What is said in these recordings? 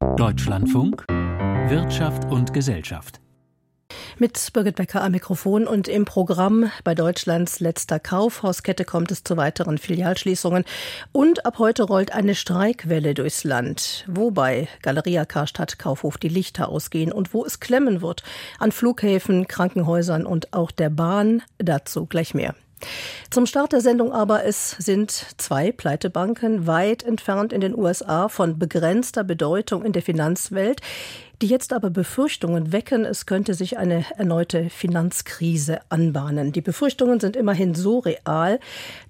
Deutschlandfunk Wirtschaft und Gesellschaft. Mit Birgit Becker am Mikrofon und im Programm bei Deutschlands letzter Kaufhauskette kommt es zu weiteren Filialschließungen und ab heute rollt eine Streikwelle durchs Land, wobei Galeria Karstadt Kaufhof die Lichter ausgehen und wo es klemmen wird an Flughäfen, Krankenhäusern und auch der Bahn, dazu gleich mehr. Zum Start der Sendung aber, es sind zwei Pleitebanken weit entfernt in den USA von begrenzter Bedeutung in der Finanzwelt, die jetzt aber Befürchtungen wecken, es könnte sich eine erneute Finanzkrise anbahnen. Die Befürchtungen sind immerhin so real,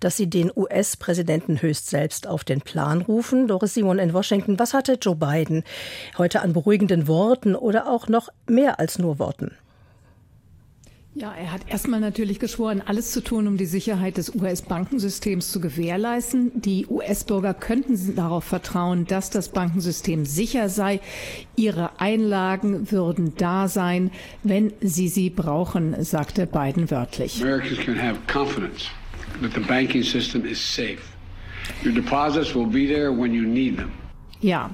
dass sie den US-Präsidenten höchst selbst auf den Plan rufen. Doris Simon in Washington, was hatte Joe Biden heute an beruhigenden Worten oder auch noch mehr als nur Worten? Ja, er hat erstmal natürlich geschworen, alles zu tun, um die Sicherheit des US-Bankensystems zu gewährleisten. Die US-Bürger könnten darauf vertrauen, dass das Bankensystem sicher sei. Ihre Einlagen würden da sein, wenn sie sie brauchen, sagte Biden wörtlich. Americans can have confidence that the banking system is safe. Your deposits will be there when you need them. Ja,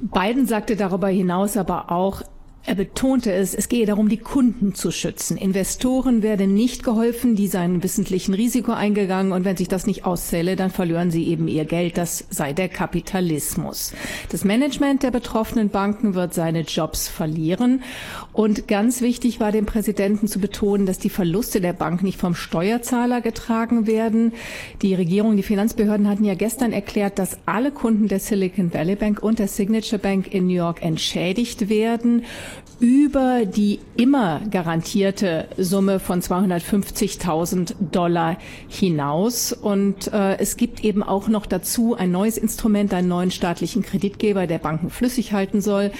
Biden sagte darüber hinaus aber auch, er betonte es, es gehe darum, die Kunden zu schützen. Investoren werde nicht geholfen, die seien wissentlichen Risiko eingegangen und wenn sich das nicht auszähle, dann verlieren sie eben ihr Geld. Das sei der Kapitalismus. Das Management der betroffenen Banken wird seine Jobs verlieren. Und ganz wichtig war dem Präsidenten zu betonen, dass die Verluste der Bank nicht vom Steuerzahler getragen werden. Die Regierung, die Finanzbehörden hatten ja gestern erklärt, dass alle Kunden der Silicon Valley Bank und der Signature Bank in New York entschädigt werden über die immer garantierte Summe von 250.000 Dollar hinaus. Und äh, es gibt eben auch noch dazu ein neues Instrument, einen neuen staatlichen Kreditgeber, der Banken flüssig halten soll,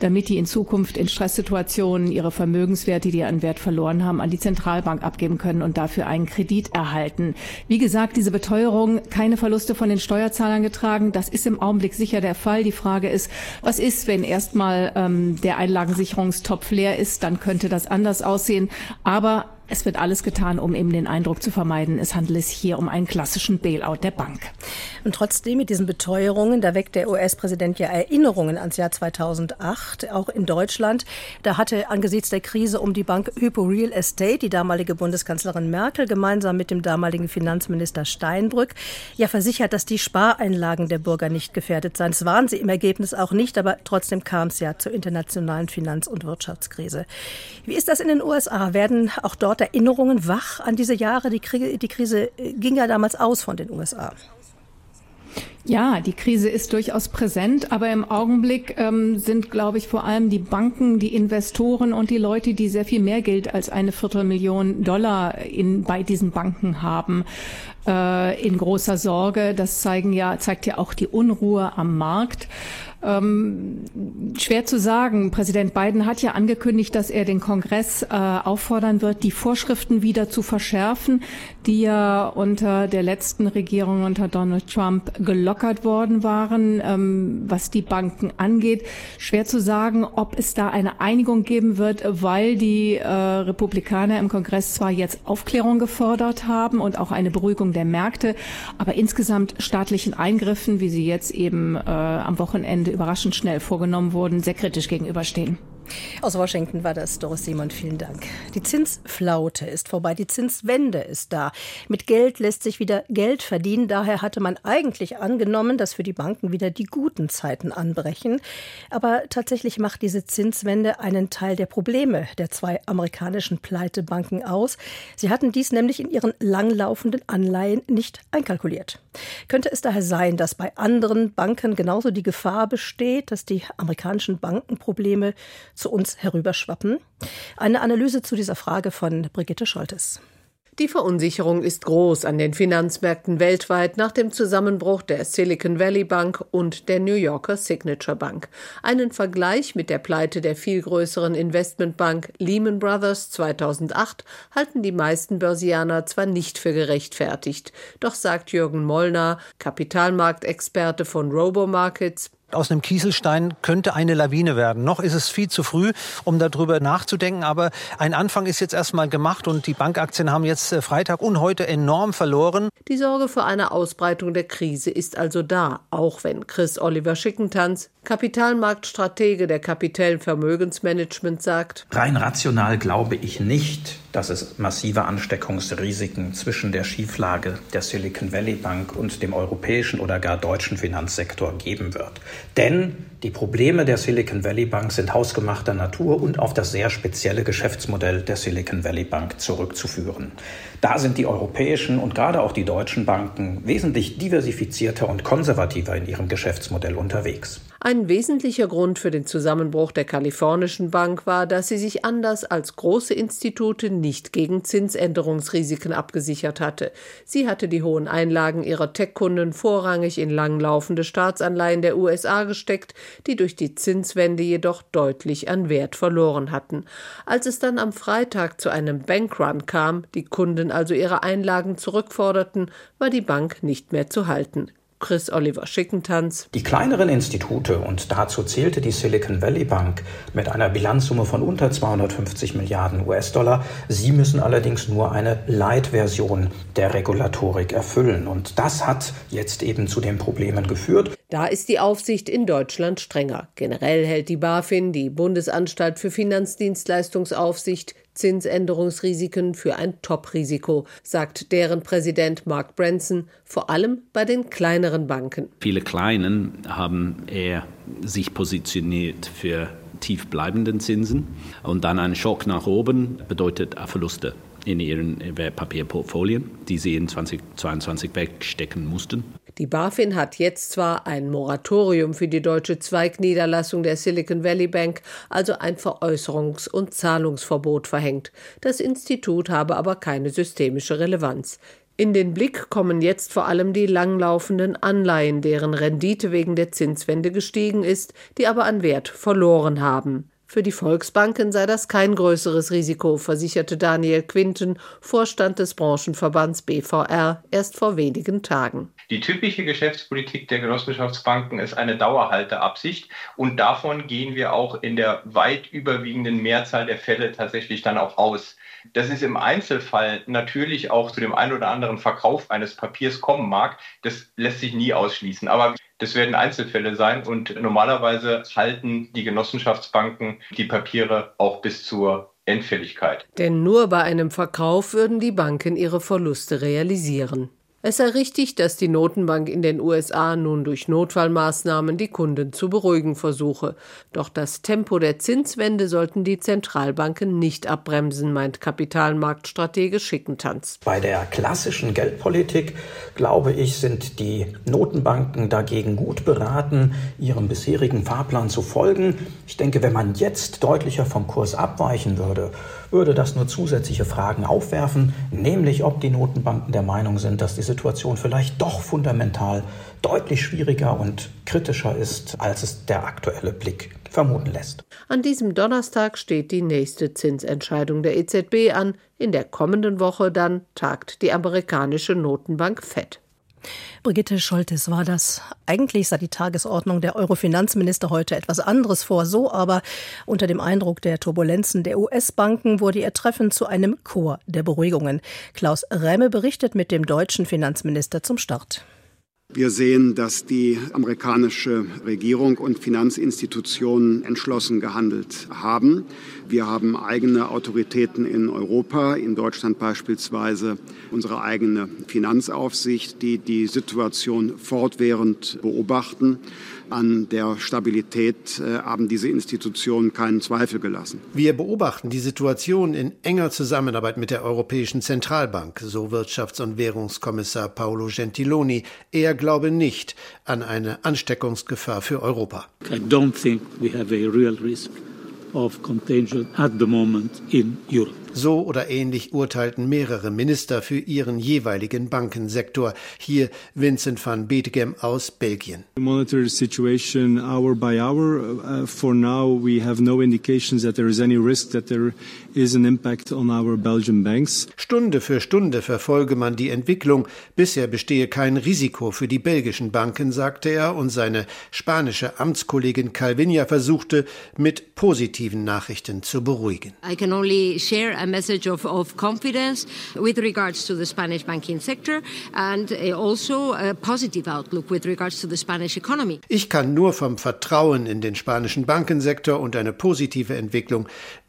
damit die in Zukunft in Stresssituationen ihre Vermögenswerte, die an Wert verloren haben, an die Zentralbank abgeben können und dafür einen Kredit erhalten. Wie gesagt, diese Beteuerung, keine Verluste von den Steuerzahlern getragen, das ist im Augenblick sicher der Fall. Die Frage ist, was ist, wenn erstmal ähm, der Einlagensicherung Versicherungstopf leer ist, dann könnte das anders aussehen. Aber es wird alles getan, um eben den Eindruck zu vermeiden, es handelt sich hier um einen klassischen Bailout der Bank. Und trotzdem mit diesen Beteuerungen, da weckt der US-Präsident ja Erinnerungen ans Jahr 2008, auch in Deutschland. Da hatte angesichts der Krise um die Bank Hypo Real Estate die damalige Bundeskanzlerin Merkel gemeinsam mit dem damaligen Finanzminister Steinbrück ja versichert, dass die Spareinlagen der Bürger nicht gefährdet seien. Das waren sie im Ergebnis auch nicht, aber trotzdem kam es ja zur internationalen Finanz- und Wirtschaftskrise. Wie ist das in den USA? Werden auch dort Erinnerungen wach an diese Jahre? Die, Kriege, die Krise äh, ging ja damals aus von den USA. Ja, die Krise ist durchaus präsent, aber im Augenblick ähm, sind, glaube ich, vor allem die Banken, die Investoren und die Leute, die sehr viel mehr Geld als eine Viertelmillion Dollar in, bei diesen Banken haben, äh, in großer Sorge. Das zeigen ja, zeigt ja auch die Unruhe am Markt. Ähm, schwer zu sagen. Präsident Biden hat ja angekündigt, dass er den Kongress äh, auffordern wird, die Vorschriften wieder zu verschärfen, die ja unter der letzten Regierung unter Donald Trump gelockert worden waren, ähm, was die Banken angeht. Schwer zu sagen, ob es da eine Einigung geben wird, weil die äh, Republikaner im Kongress zwar jetzt Aufklärung gefordert haben und auch eine Beruhigung der Märkte, aber insgesamt staatlichen Eingriffen, wie sie jetzt eben äh, am Wochenende überraschend schnell vorgenommen wurden, sehr kritisch gegenüberstehen. Aus Washington war das Doris Simon. Vielen Dank. Die Zinsflaute ist vorbei. Die Zinswende ist da. Mit Geld lässt sich wieder Geld verdienen. Daher hatte man eigentlich angenommen, dass für die Banken wieder die guten Zeiten anbrechen. Aber tatsächlich macht diese Zinswende einen Teil der Probleme der zwei amerikanischen Pleitebanken aus. Sie hatten dies nämlich in ihren langlaufenden Anleihen nicht einkalkuliert. Könnte es daher sein, dass bei anderen Banken genauso die Gefahr besteht, dass die amerikanischen Bankenprobleme zu uns herüberschwappen? Eine Analyse zu dieser Frage von Brigitte Scholtes. Die Verunsicherung ist groß an den Finanzmärkten weltweit nach dem Zusammenbruch der Silicon Valley Bank und der New Yorker Signature Bank. Einen Vergleich mit der Pleite der viel größeren Investmentbank Lehman Brothers 2008 halten die meisten Börsianer zwar nicht für gerechtfertigt, doch sagt Jürgen Mollner, Kapitalmarktexperte von Robomarkets, Aus einem Kieselstein könnte eine Lawine werden. Noch ist es viel zu früh, um darüber nachzudenken, aber ein Anfang ist jetzt erstmal gemacht und die Bankaktien haben jetzt äh, Freitag und heute enorm verloren. Die Sorge vor einer Ausbreitung der Krise ist also da, auch wenn Chris Oliver Schickentanz, Kapitalmarktstratege der Kapitell Vermögensmanagement, sagt: Rein rational glaube ich nicht, dass es massive Ansteckungsrisiken zwischen der Schieflage der Silicon Valley Bank und dem europäischen oder gar deutschen Finanzsektor geben wird. Denn die Probleme der Silicon Valley Bank sind hausgemachter Natur und auf das sehr spezielle Geschäftsmodell der Silicon Valley Bank zurückzuführen. Da sind die europäischen und gerade auch die deutschen Banken wesentlich diversifizierter und konservativer in ihrem Geschäftsmodell unterwegs. Ein wesentlicher Grund für den Zusammenbruch der kalifornischen Bank war, dass sie sich anders als große Institute nicht gegen Zinsänderungsrisiken abgesichert hatte. Sie hatte die hohen Einlagen ihrer Tech-Kunden vorrangig in langlaufende Staatsanleihen der USA gesteckt, die durch die Zinswende jedoch deutlich an Wert verloren hatten. Als es dann am Freitag zu einem Bankrun kam, die Kunden also ihre Einlagen zurückforderten, war die Bank nicht mehr zu halten. Chris Oliver Schickentanz. Die kleineren Institute, und dazu zählte die Silicon Valley Bank mit einer Bilanzsumme von unter 250 Milliarden US-Dollar, sie müssen allerdings nur eine Light-Version der Regulatorik erfüllen. Und das hat jetzt eben zu den Problemen geführt. Da ist die Aufsicht in Deutschland strenger. Generell hält die BaFin, die Bundesanstalt für Finanzdienstleistungsaufsicht, Zinsänderungsrisiken für ein Top-Risiko, sagt deren Präsident Mark Branson, vor allem bei den kleineren Banken. Viele Kleinen haben eher sich positioniert für tief bleibenden Zinsen und dann ein Schock nach oben bedeutet Verluste in ihren Wertpapierportfolien, die sie in 2022 wegstecken mussten. Die BaFin hat jetzt zwar ein Moratorium für die deutsche Zweigniederlassung der Silicon Valley Bank, also ein Veräußerungs- und Zahlungsverbot verhängt. Das Institut habe aber keine systemische Relevanz. In den Blick kommen jetzt vor allem die langlaufenden Anleihen, deren Rendite wegen der Zinswende gestiegen ist, die aber an Wert verloren haben. Für die Volksbanken sei das kein größeres Risiko, versicherte Daniel Quinten, Vorstand des Branchenverbands BVR, erst vor wenigen Tagen. Die typische Geschäftspolitik der Genossenschaftsbanken ist eine Dauerhalteabsicht und davon gehen wir auch in der weit überwiegenden Mehrzahl der Fälle tatsächlich dann auch aus. Dass es im Einzelfall natürlich auch zu dem einen oder anderen Verkauf eines Papiers kommen mag, das lässt sich nie ausschließen. Aber das werden Einzelfälle sein und normalerweise halten die Genossenschaftsbanken die Papiere auch bis zur Endfälligkeit. Denn nur bei einem Verkauf würden die Banken ihre Verluste realisieren. Es sei richtig, dass die Notenbank in den USA nun durch Notfallmaßnahmen die Kunden zu beruhigen versuche. Doch das Tempo der Zinswende sollten die Zentralbanken nicht abbremsen, meint Kapitalmarktstratege Schickentanz. Bei der klassischen Geldpolitik, glaube ich, sind die Notenbanken dagegen gut beraten, ihrem bisherigen Fahrplan zu folgen. Ich denke, wenn man jetzt deutlicher vom Kurs abweichen würde, würde das nur zusätzliche Fragen aufwerfen, nämlich ob die Notenbanken der Meinung sind, dass die Situation vielleicht doch fundamental deutlich schwieriger und kritischer ist, als es der aktuelle Blick vermuten lässt. An diesem Donnerstag steht die nächste Zinsentscheidung der EZB an. In der kommenden Woche dann tagt die amerikanische Notenbank FED. Brigitte Scholtes war das. Eigentlich sah die Tagesordnung der Euro-Finanzminister heute etwas anderes vor. So aber unter dem Eindruck der Turbulenzen der US-Banken wurde ihr Treffen zu einem Chor der Beruhigungen. Klaus Rämme berichtet mit dem deutschen Finanzminister zum Start. Wir sehen, dass die amerikanische Regierung und Finanzinstitutionen entschlossen gehandelt haben. Wir haben eigene Autoritäten in Europa, in Deutschland beispielsweise unsere eigene Finanzaufsicht, die die Situation fortwährend beobachten an der Stabilität äh, haben diese Institutionen keinen Zweifel gelassen. Wir beobachten die Situation in enger Zusammenarbeit mit der Europäischen Zentralbank, so Wirtschafts- und Währungskommissar Paolo Gentiloni. Er glaube nicht an eine Ansteckungsgefahr für Europa. I don't think we have a real risk of contagion at the moment in Europe. So oder ähnlich urteilten mehrere Minister für ihren jeweiligen Bankensektor. Hier Vincent van Betegem aus Belgien. Monitor the situation hour by hour. Uh, for now, we have no indications that there is any risk that there is an impact on our Belgian banks. Stunde für Stunde verfolge man die Entwicklung. Bisher bestehe kein Risiko für die belgischen Banken, sagte er, und seine spanische Amtskollegin Calvinia versuchte, mit positiven Nachrichten zu beruhigen. I can only share a message of, of confidence with regards to the Spanish banking sector and uh, also a positive outlook with regards to the Spanish economy. Ich kann nur vom Vertrauen in den spanischen Bankensektor und eine positive Entwicklung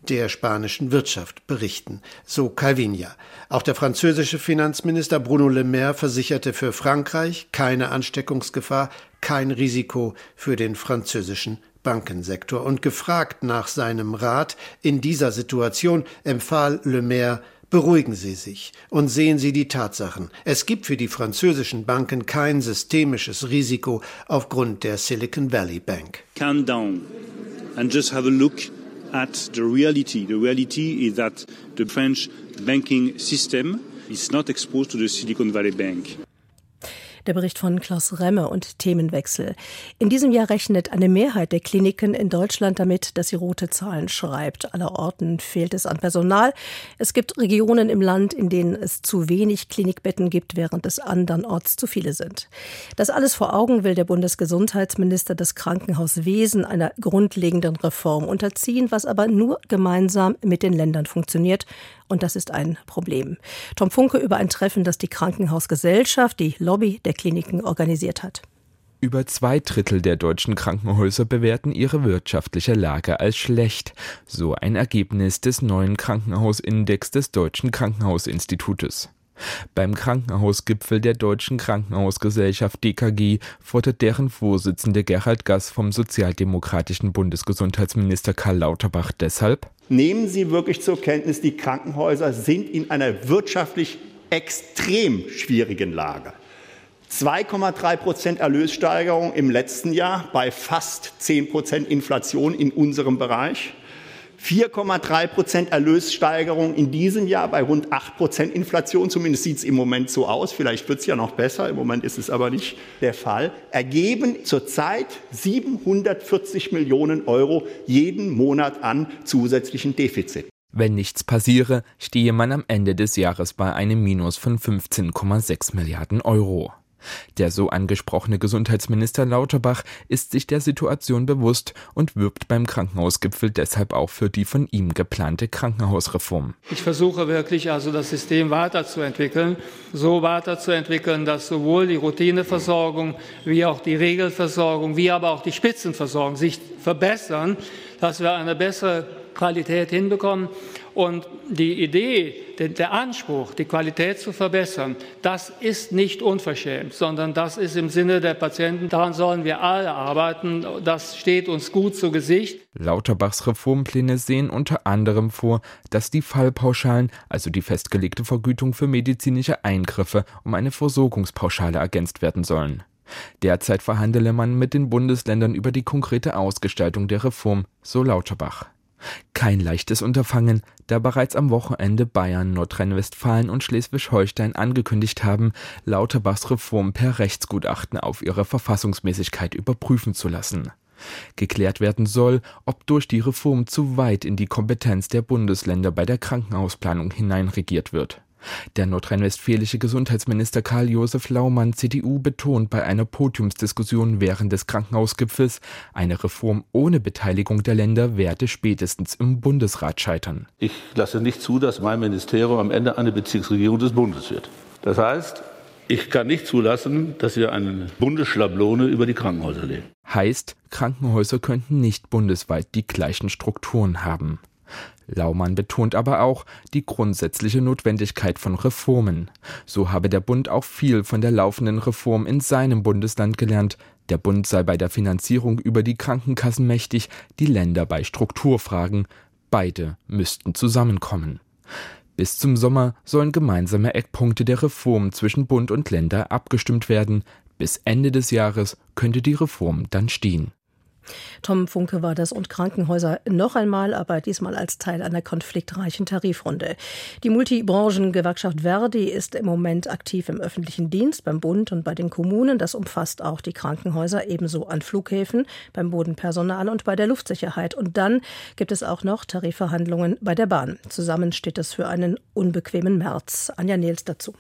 der spanischen Wirtschaft berichten, so Calvinia. Auch der französische Finanzminister Bruno Le Maire versicherte für Frankreich keine Ansteckungsgefahr, kein Risiko für den französischen Bankensektor. Und gefragt nach seinem Rat in dieser Situation empfahl Le Maire, Beruhigen Sie sich und sehen Sie die Tatsachen. Es gibt für die französischen Banken kein systemisches Risiko aufgrund der Silicon Valley Bank. Calm down and just have a look at the reality. The reality is that the French banking system is not exposed to the Silicon Valley Bank. Der Bericht von Klaus Remme und Themenwechsel. In diesem Jahr rechnet eine Mehrheit der Kliniken in Deutschland damit, dass sie rote Zahlen schreibt. Allerorten fehlt es an Personal. Es gibt Regionen im Land, in denen es zu wenig Klinikbetten gibt, während es andernorts zu viele sind. Das alles vor Augen will der Bundesgesundheitsminister das Krankenhauswesen einer grundlegenden Reform unterziehen, was aber nur gemeinsam mit den Ländern funktioniert und das ist ein Problem. Tom Funke über ein Treffen, das die Krankenhausgesellschaft, die Lobby der Kliniken organisiert hat. Über zwei Drittel der deutschen Krankenhäuser bewerten ihre wirtschaftliche Lage als schlecht, so ein Ergebnis des neuen Krankenhausindex des Deutschen Krankenhausinstitutes. Beim Krankenhausgipfel der Deutschen Krankenhausgesellschaft DKG fordert deren Vorsitzende Gerhard Gass vom sozialdemokratischen Bundesgesundheitsminister Karl Lauterbach deshalb Nehmen Sie wirklich zur Kenntnis, die Krankenhäuser sind in einer wirtschaftlich extrem schwierigen Lage. 2,3 Prozent Erlössteigerung im letzten Jahr bei fast 10 Prozent Inflation in unserem Bereich. 4,3 Prozent Erlössteigerung in diesem Jahr bei rund 8 Prozent Inflation. Zumindest sieht es im Moment so aus. Vielleicht wird es ja noch besser. Im Moment ist es aber nicht der Fall. Ergeben zurzeit 740 Millionen Euro jeden Monat an zusätzlichen Defizit. Wenn nichts passiere, stehe man am Ende des Jahres bei einem Minus von 15,6 Milliarden Euro. Der so angesprochene Gesundheitsminister Lauterbach ist sich der Situation bewusst und wirbt beim Krankenhausgipfel deshalb auch für die von ihm geplante Krankenhausreform. Ich versuche wirklich also das System weiterzuentwickeln, so weiterzuentwickeln, dass sowohl die Routineversorgung wie auch die Regelversorgung, wie aber auch die Spitzenversorgung sich verbessern, dass wir eine bessere Qualität hinbekommen. Und die Idee, der Anspruch, die Qualität zu verbessern, das ist nicht unverschämt, sondern das ist im Sinne der Patienten. Daran sollen wir alle arbeiten. Das steht uns gut zu Gesicht. Lauterbachs Reformpläne sehen unter anderem vor, dass die Fallpauschalen, also die festgelegte Vergütung für medizinische Eingriffe, um eine Versorgungspauschale ergänzt werden sollen. Derzeit verhandele man mit den Bundesländern über die konkrete Ausgestaltung der Reform, so Lauterbach. Kein leichtes Unterfangen, da bereits am Wochenende Bayern, Nordrhein-Westfalen und Schleswig-Holstein angekündigt haben, Lauterbachs Reform per Rechtsgutachten auf ihre Verfassungsmäßigkeit überprüfen zu lassen. Geklärt werden soll, ob durch die Reform zu weit in die Kompetenz der Bundesländer bei der Krankenhausplanung hineinregiert wird. Der nordrhein-westfälische Gesundheitsminister Karl-Josef Laumann, CDU, betont bei einer Podiumsdiskussion während des Krankenhausgipfels, eine Reform ohne Beteiligung der Länder werde spätestens im Bundesrat scheitern. Ich lasse nicht zu, dass mein Ministerium am Ende eine Bezirksregierung des Bundes wird. Das heißt, ich kann nicht zulassen, dass wir eine Bundesschlablone über die Krankenhäuser legen. Heißt, Krankenhäuser könnten nicht bundesweit die gleichen Strukturen haben. Laumann betont aber auch die grundsätzliche Notwendigkeit von Reformen. So habe der Bund auch viel von der laufenden Reform in seinem Bundesland gelernt. Der Bund sei bei der Finanzierung über die Krankenkassen mächtig, die Länder bei Strukturfragen. Beide müssten zusammenkommen. Bis zum Sommer sollen gemeinsame Eckpunkte der Reform zwischen Bund und Länder abgestimmt werden. Bis Ende des Jahres könnte die Reform dann stehen. Tom Funke war das und Krankenhäuser noch einmal, aber diesmal als Teil einer konfliktreichen Tarifrunde. Die Multibranchen-Gewerkschaft Verdi ist im Moment aktiv im öffentlichen Dienst, beim Bund und bei den Kommunen. Das umfasst auch die Krankenhäuser, ebenso an Flughäfen, beim Bodenpersonal und bei der Luftsicherheit. Und dann gibt es auch noch Tarifverhandlungen bei der Bahn. Zusammen steht es für einen unbequemen März. Anja Nils dazu.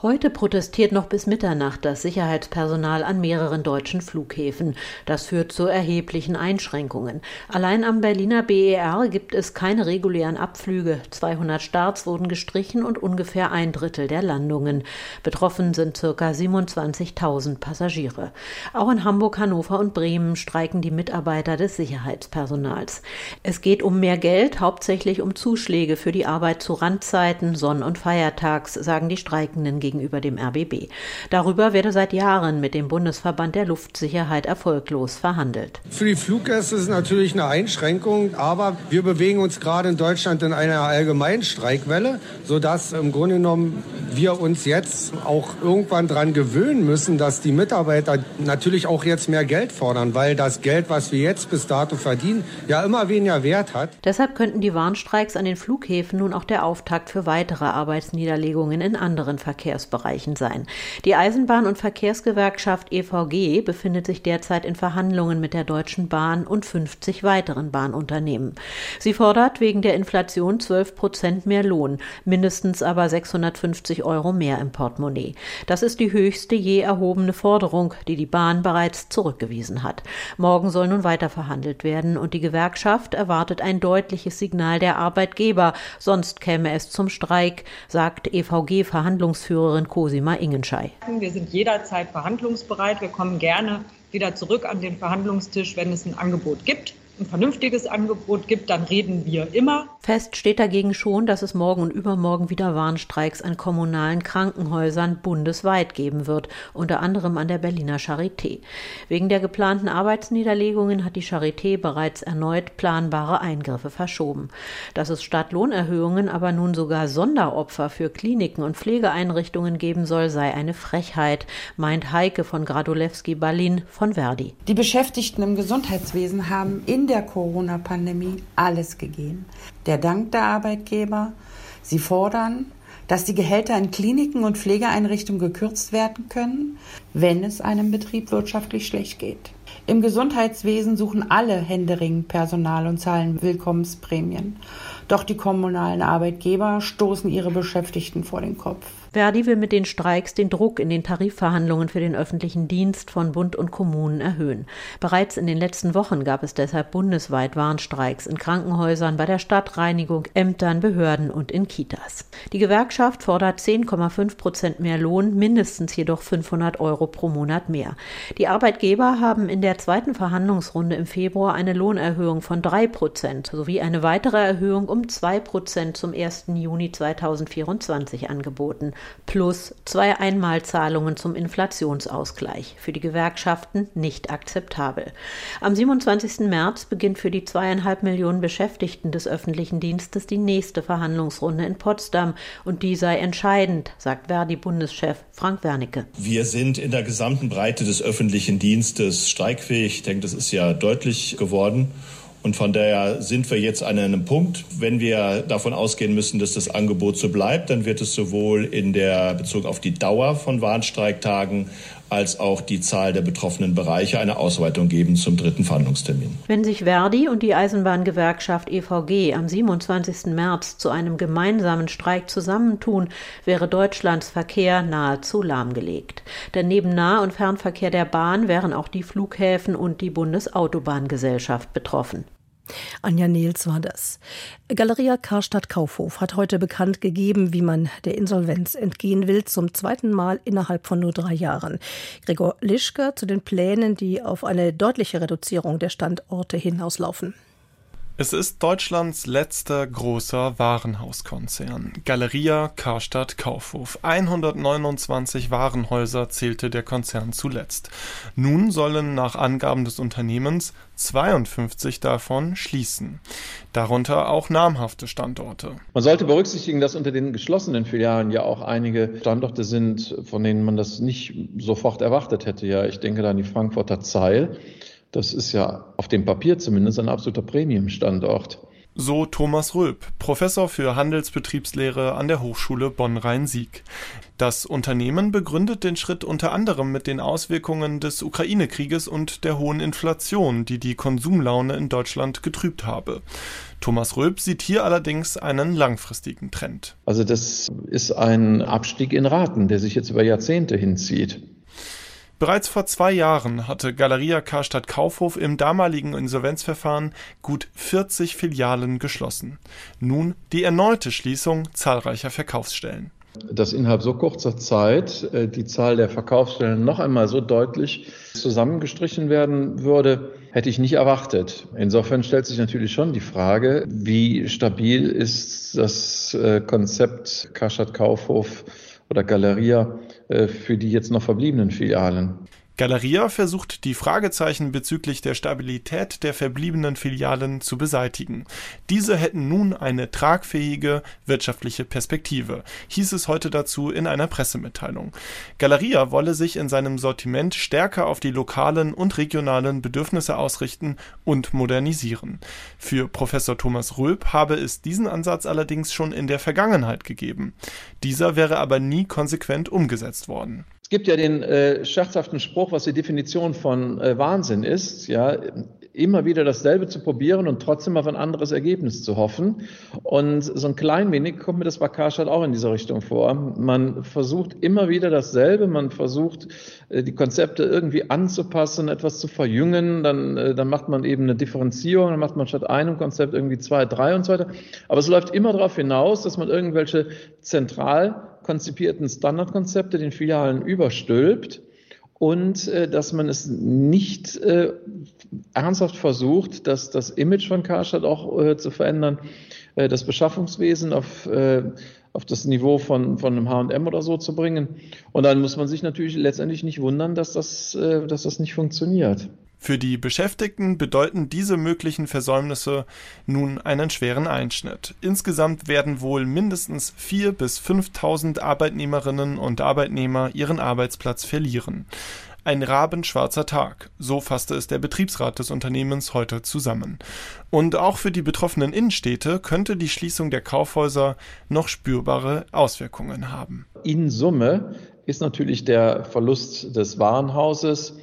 Heute protestiert noch bis Mitternacht das Sicherheitspersonal an mehreren deutschen Flughäfen. Das führt zu erheblichen Einschränkungen. Allein am Berliner BER gibt es keine regulären Abflüge. 200 Starts wurden gestrichen und ungefähr ein Drittel der Landungen. Betroffen sind ca. 27.000 Passagiere. Auch in Hamburg, Hannover und Bremen streiken die Mitarbeiter des Sicherheitspersonals. Es geht um mehr Geld, hauptsächlich um Zuschläge für die Arbeit zu Randzeiten, Sonn- und Feiertags, sagen die Streikenden gegenüber dem RBB. Darüber werde seit Jahren mit dem Bundesverband der Luftsicherheit erfolglos verhandelt. Für die Fluggäste ist es natürlich eine Einschränkung, aber wir bewegen uns gerade in Deutschland in einer allgemeinen Streikwelle, sodass im Grunde genommen wir uns jetzt auch irgendwann daran gewöhnen müssen, dass die Mitarbeiter natürlich auch jetzt mehr Geld fordern, weil das Geld, was wir jetzt bis dato verdienen, ja immer weniger Wert hat. Deshalb könnten die Warnstreiks an den Flughäfen nun auch der Auftakt für weitere Arbeitsniederlegungen in anderen Verkehrs Verkehrsbereichen sein. Die Eisenbahn- und Verkehrsgewerkschaft EVG befindet sich derzeit in Verhandlungen mit der Deutschen Bahn und 50 weiteren Bahnunternehmen. Sie fordert wegen der Inflation 12 Prozent mehr Lohn, mindestens aber 650 Euro mehr im Portemonnaie. Das ist die höchste je erhobene Forderung, die die Bahn bereits zurückgewiesen hat. Morgen soll nun weiter verhandelt werden und die Gewerkschaft erwartet ein deutliches Signal der Arbeitgeber, sonst käme es zum Streik, sagt EVG-Verhandlungsführer Geschäftsführerin Cosima Ingenschei. Wir sind jederzeit verhandlungsbereit. Wir kommen gerne wieder zurück an den Verhandlungstisch, wenn es ein Angebot gibt ein vernünftiges Angebot gibt, dann reden wir immer. Fest steht dagegen schon, dass es morgen und übermorgen wieder Warnstreiks an kommunalen Krankenhäusern bundesweit geben wird, unter anderem an der Berliner Charité. Wegen der geplanten Arbeitsniederlegungen hat die Charité bereits erneut planbare Eingriffe verschoben. Dass es statt Lohnerhöhungen aber nun sogar Sonderopfer für Kliniken und Pflegeeinrichtungen geben soll, sei eine Frechheit, meint Heike von Gradolewski-Berlin von Verdi. Die Beschäftigten im Gesundheitswesen haben in der Corona-Pandemie alles gegeben. Der Dank der Arbeitgeber. Sie fordern, dass die Gehälter in Kliniken und Pflegeeinrichtungen gekürzt werden können, wenn es einem Betrieb wirtschaftlich schlecht geht. Im Gesundheitswesen suchen alle händeringend Personal und zahlen Willkommensprämien. Doch die kommunalen Arbeitgeber stoßen ihre Beschäftigten vor den Kopf. Verdi will mit den Streiks den Druck in den Tarifverhandlungen für den öffentlichen Dienst von Bund und Kommunen erhöhen. Bereits in den letzten Wochen gab es deshalb bundesweit Warnstreiks in Krankenhäusern, bei der Stadtreinigung, Ämtern, Behörden und in Kitas. Die Gewerkschaft fordert 10,5 Prozent mehr Lohn, mindestens jedoch 500 Euro pro Monat mehr. Die Arbeitgeber haben in der zweiten Verhandlungsrunde im Februar eine Lohnerhöhung von 3 Prozent sowie eine weitere Erhöhung um 2 Prozent zum 1. Juni 2024 angeboten plus zwei Einmalzahlungen zum Inflationsausgleich. Für die Gewerkschaften nicht akzeptabel. Am 27. März beginnt für die zweieinhalb Millionen Beschäftigten des öffentlichen Dienstes die nächste Verhandlungsrunde in Potsdam und die sei entscheidend, sagt Verdi-Bundeschef Frank Wernicke. Wir sind in der gesamten Breite des öffentlichen Dienstes streikfähig. Ich denke, das ist ja deutlich geworden. Und von daher sind wir jetzt an einem Punkt, wenn wir davon ausgehen müssen, dass das Angebot so bleibt, dann wird es sowohl in der Bezug auf die Dauer von Warnstreiktagen als auch die Zahl der betroffenen Bereiche eine Ausweitung geben zum dritten Verhandlungstermin. Wenn sich Verdi und die Eisenbahngewerkschaft EVG am 27. März zu einem gemeinsamen Streik zusammentun, wäre Deutschlands Verkehr nahezu lahmgelegt. Denn neben Nah- und Fernverkehr der Bahn wären auch die Flughäfen und die Bundesautobahngesellschaft betroffen. Anja Nils war das. Galeria Karstadt Kaufhof hat heute bekannt gegeben, wie man der Insolvenz entgehen will, zum zweiten Mal innerhalb von nur drei Jahren. Gregor Lischke zu den Plänen, die auf eine deutliche Reduzierung der Standorte hinauslaufen. Es ist Deutschlands letzter großer Warenhauskonzern. Galeria Karstadt Kaufhof. 129 Warenhäuser zählte der Konzern zuletzt. Nun sollen nach Angaben des Unternehmens 52 davon schließen. Darunter auch namhafte Standorte. Man sollte berücksichtigen, dass unter den geschlossenen Filialen ja auch einige Standorte sind, von denen man das nicht sofort erwartet hätte. Ja, ich denke da an die Frankfurter Zeil Das ist ja auf dem Papier zumindest ein absoluter Premium-Standort. So Thomas Röb, Professor für Handelsbetriebslehre an der Hochschule Bonn-Rhein-Sieg. Das Unternehmen begründet den Schritt unter anderem mit den Auswirkungen des Ukraine-Krieges und der hohen Inflation, die die Konsumlaune in Deutschland getrübt habe. Thomas Röb sieht hier allerdings einen langfristigen Trend. Also das ist ein Abstieg in Raten, der sich jetzt über Jahrzehnte hinzieht. Bereits vor zwei Jahren hatte Galeria Karstadt Kaufhof im damaligen Insolvenzverfahren gut 40 Filialen geschlossen. Nun die erneute Schließung zahlreicher Verkaufsstellen. Dass innerhalb so kurzer Zeit äh, die Zahl der Verkaufsstellen noch einmal so deutlich zusammengestrichen werden würde, hätte ich nicht erwartet. Insofern stellt sich natürlich schon die Frage, wie stabil ist das äh, Konzept Karstadt Kaufhof oder Galeria für die jetzt noch verbliebenen Filialen. Galeria versucht die Fragezeichen bezüglich der Stabilität der verbliebenen Filialen zu beseitigen. Diese hätten nun eine tragfähige wirtschaftliche Perspektive, hieß es heute dazu in einer Pressemitteilung. Galeria wolle sich in seinem Sortiment stärker auf die lokalen und regionalen Bedürfnisse ausrichten und modernisieren. Für Professor Thomas Röb habe es diesen Ansatz allerdings schon in der Vergangenheit gegeben. Dieser wäre aber nie konsequent umgesetzt worden. Es gibt ja den äh, scherzhaften Spruch, was die Definition von äh, Wahnsinn ist, ja, immer wieder dasselbe zu probieren und trotzdem auf ein anderes Ergebnis zu hoffen. Und so ein klein wenig kommt mir das bei Karstadt auch in dieser Richtung vor. Man versucht immer wieder dasselbe, man versucht äh, die Konzepte irgendwie anzupassen, etwas zu verjüngen, dann, äh, dann macht man eben eine Differenzierung, dann macht man statt einem Konzept irgendwie zwei, drei und so weiter. Aber es läuft immer darauf hinaus, dass man irgendwelche zentral konzipierten Standardkonzepte den Filialen überstülpt und äh, dass man es nicht äh, ernsthaft versucht, dass das Image von Karstadt auch äh, zu verändern, äh, das Beschaffungswesen auf, äh, auf das Niveau von, von einem H&M oder so zu bringen. Und dann muss man sich natürlich letztendlich nicht wundern, dass das, äh, dass das nicht funktioniert. Für die Beschäftigten bedeuten diese möglichen Versäumnisse nun einen schweren Einschnitt. Insgesamt werden wohl mindestens 4.000 bis 5.000 Arbeitnehmerinnen und Arbeitnehmer ihren Arbeitsplatz verlieren. Ein rabenschwarzer Tag, so fasste es der Betriebsrat des Unternehmens heute zusammen. Und auch für die betroffenen Innenstädte könnte die Schließung der Kaufhäuser noch spürbare Auswirkungen haben. In Summe ist natürlich der Verlust des Warenhauses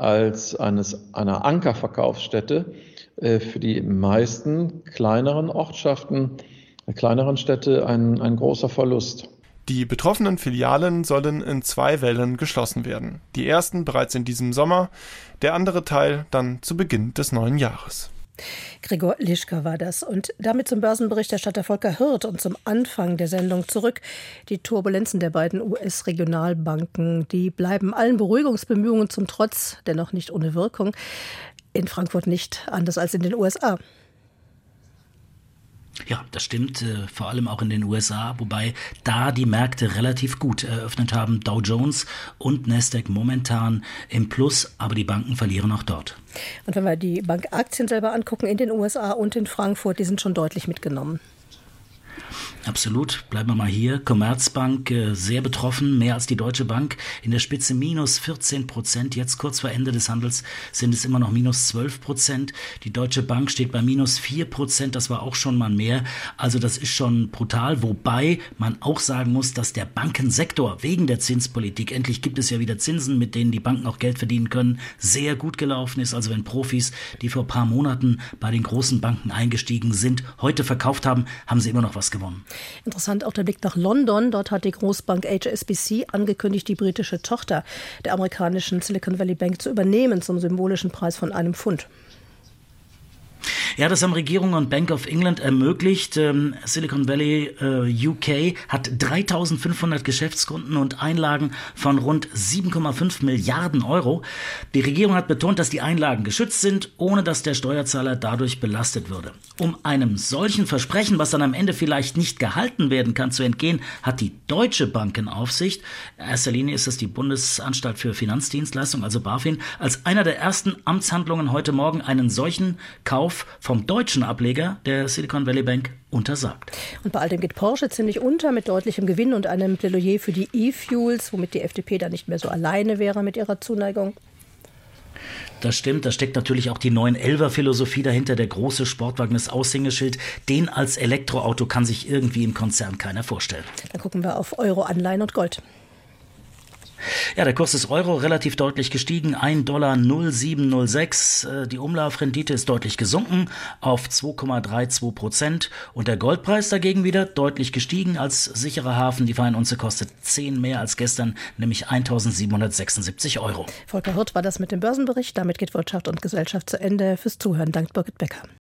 als eines, einer Ankerverkaufsstätte äh, für die meisten kleineren Ortschaften, äh, kleineren Städte ein, ein großer Verlust. Die betroffenen Filialen sollen in zwei Wellen geschlossen werden. Die ersten bereits in diesem Sommer, der andere Teil dann zu Beginn des neuen Jahres. Gregor Lischka war das. Und damit zum Börsenberichterstatter Volker Hirt und zum Anfang der Sendung zurück. Die Turbulenzen der beiden US-Regionalbanken, die bleiben allen Beruhigungsbemühungen zum Trotz dennoch nicht ohne Wirkung. In Frankfurt nicht, anders als in den USA. Ja, das stimmt, äh, vor allem auch in den USA, wobei da die Märkte relativ gut eröffnet haben. Dow Jones und Nasdaq momentan im Plus, aber die Banken verlieren auch dort. Und wenn wir die Bankaktien selber angucken in den USA und in Frankfurt, die sind schon deutlich mitgenommen. Absolut. Bleiben wir mal hier. Commerzbank äh, sehr betroffen, mehr als die Deutsche Bank. In der Spitze minus 14 Prozent. Jetzt kurz vor Ende des Handels sind es immer noch minus 12 Prozent. Die Deutsche Bank steht bei minus 4 Prozent. Das war auch schon mal mehr. Also das ist schon brutal. Wobei man auch sagen muss, dass der Bankensektor wegen der Zinspolitik, endlich gibt es ja wieder Zinsen, mit denen die Banken auch Geld verdienen können, sehr gut gelaufen ist. Also wenn Profis, die vor ein paar Monaten bei den großen Banken eingestiegen sind, heute verkauft haben, haben sie immer noch was gewonnen. Interessant auch der Blick nach London. Dort hat die Großbank HSBC angekündigt, die britische Tochter der amerikanischen Silicon Valley Bank zu übernehmen zum symbolischen Preis von einem Pfund. Ja, das haben Regierung und Bank of England ermöglicht. Ähm, Silicon Valley äh, UK hat 3500 Geschäftskunden und Einlagen von rund 7,5 Milliarden Euro. Die Regierung hat betont, dass die Einlagen geschützt sind, ohne dass der Steuerzahler dadurch belastet würde. Um einem solchen Versprechen, was dann am Ende vielleicht nicht gehalten werden kann, zu entgehen, hat die Deutsche Bankenaufsicht, in erster Linie ist es die Bundesanstalt für Finanzdienstleistungen, also BaFin, als einer der ersten Amtshandlungen heute Morgen einen solchen Kauf vom deutschen Ableger der Silicon Valley Bank untersagt. Und bei all dem geht Porsche ziemlich unter mit deutlichem Gewinn und einem Plädoyer für die E-Fuels, womit die FDP da nicht mehr so alleine wäre mit ihrer Zuneigung. Das stimmt, da steckt natürlich auch die 911er Philosophie dahinter. Der große Sportwagen ist Aushängeschild. Den als Elektroauto kann sich irgendwie im Konzern keiner vorstellen. Dann gucken wir auf Euro, Anleihen und Gold. Ja, der Kurs des Euro relativ deutlich gestiegen, 1 Dollar 0706. Äh, die Umlaufrendite ist deutlich gesunken auf 2,32 Prozent und der Goldpreis dagegen wieder deutlich gestiegen als sicherer Hafen. Die Feinunze kostet 10 mehr als gestern, nämlich 1776 Euro. Volker Hirt war das mit dem Börsenbericht. Damit geht Wirtschaft und Gesellschaft zu Ende. Fürs Zuhören dankt Birgit Becker.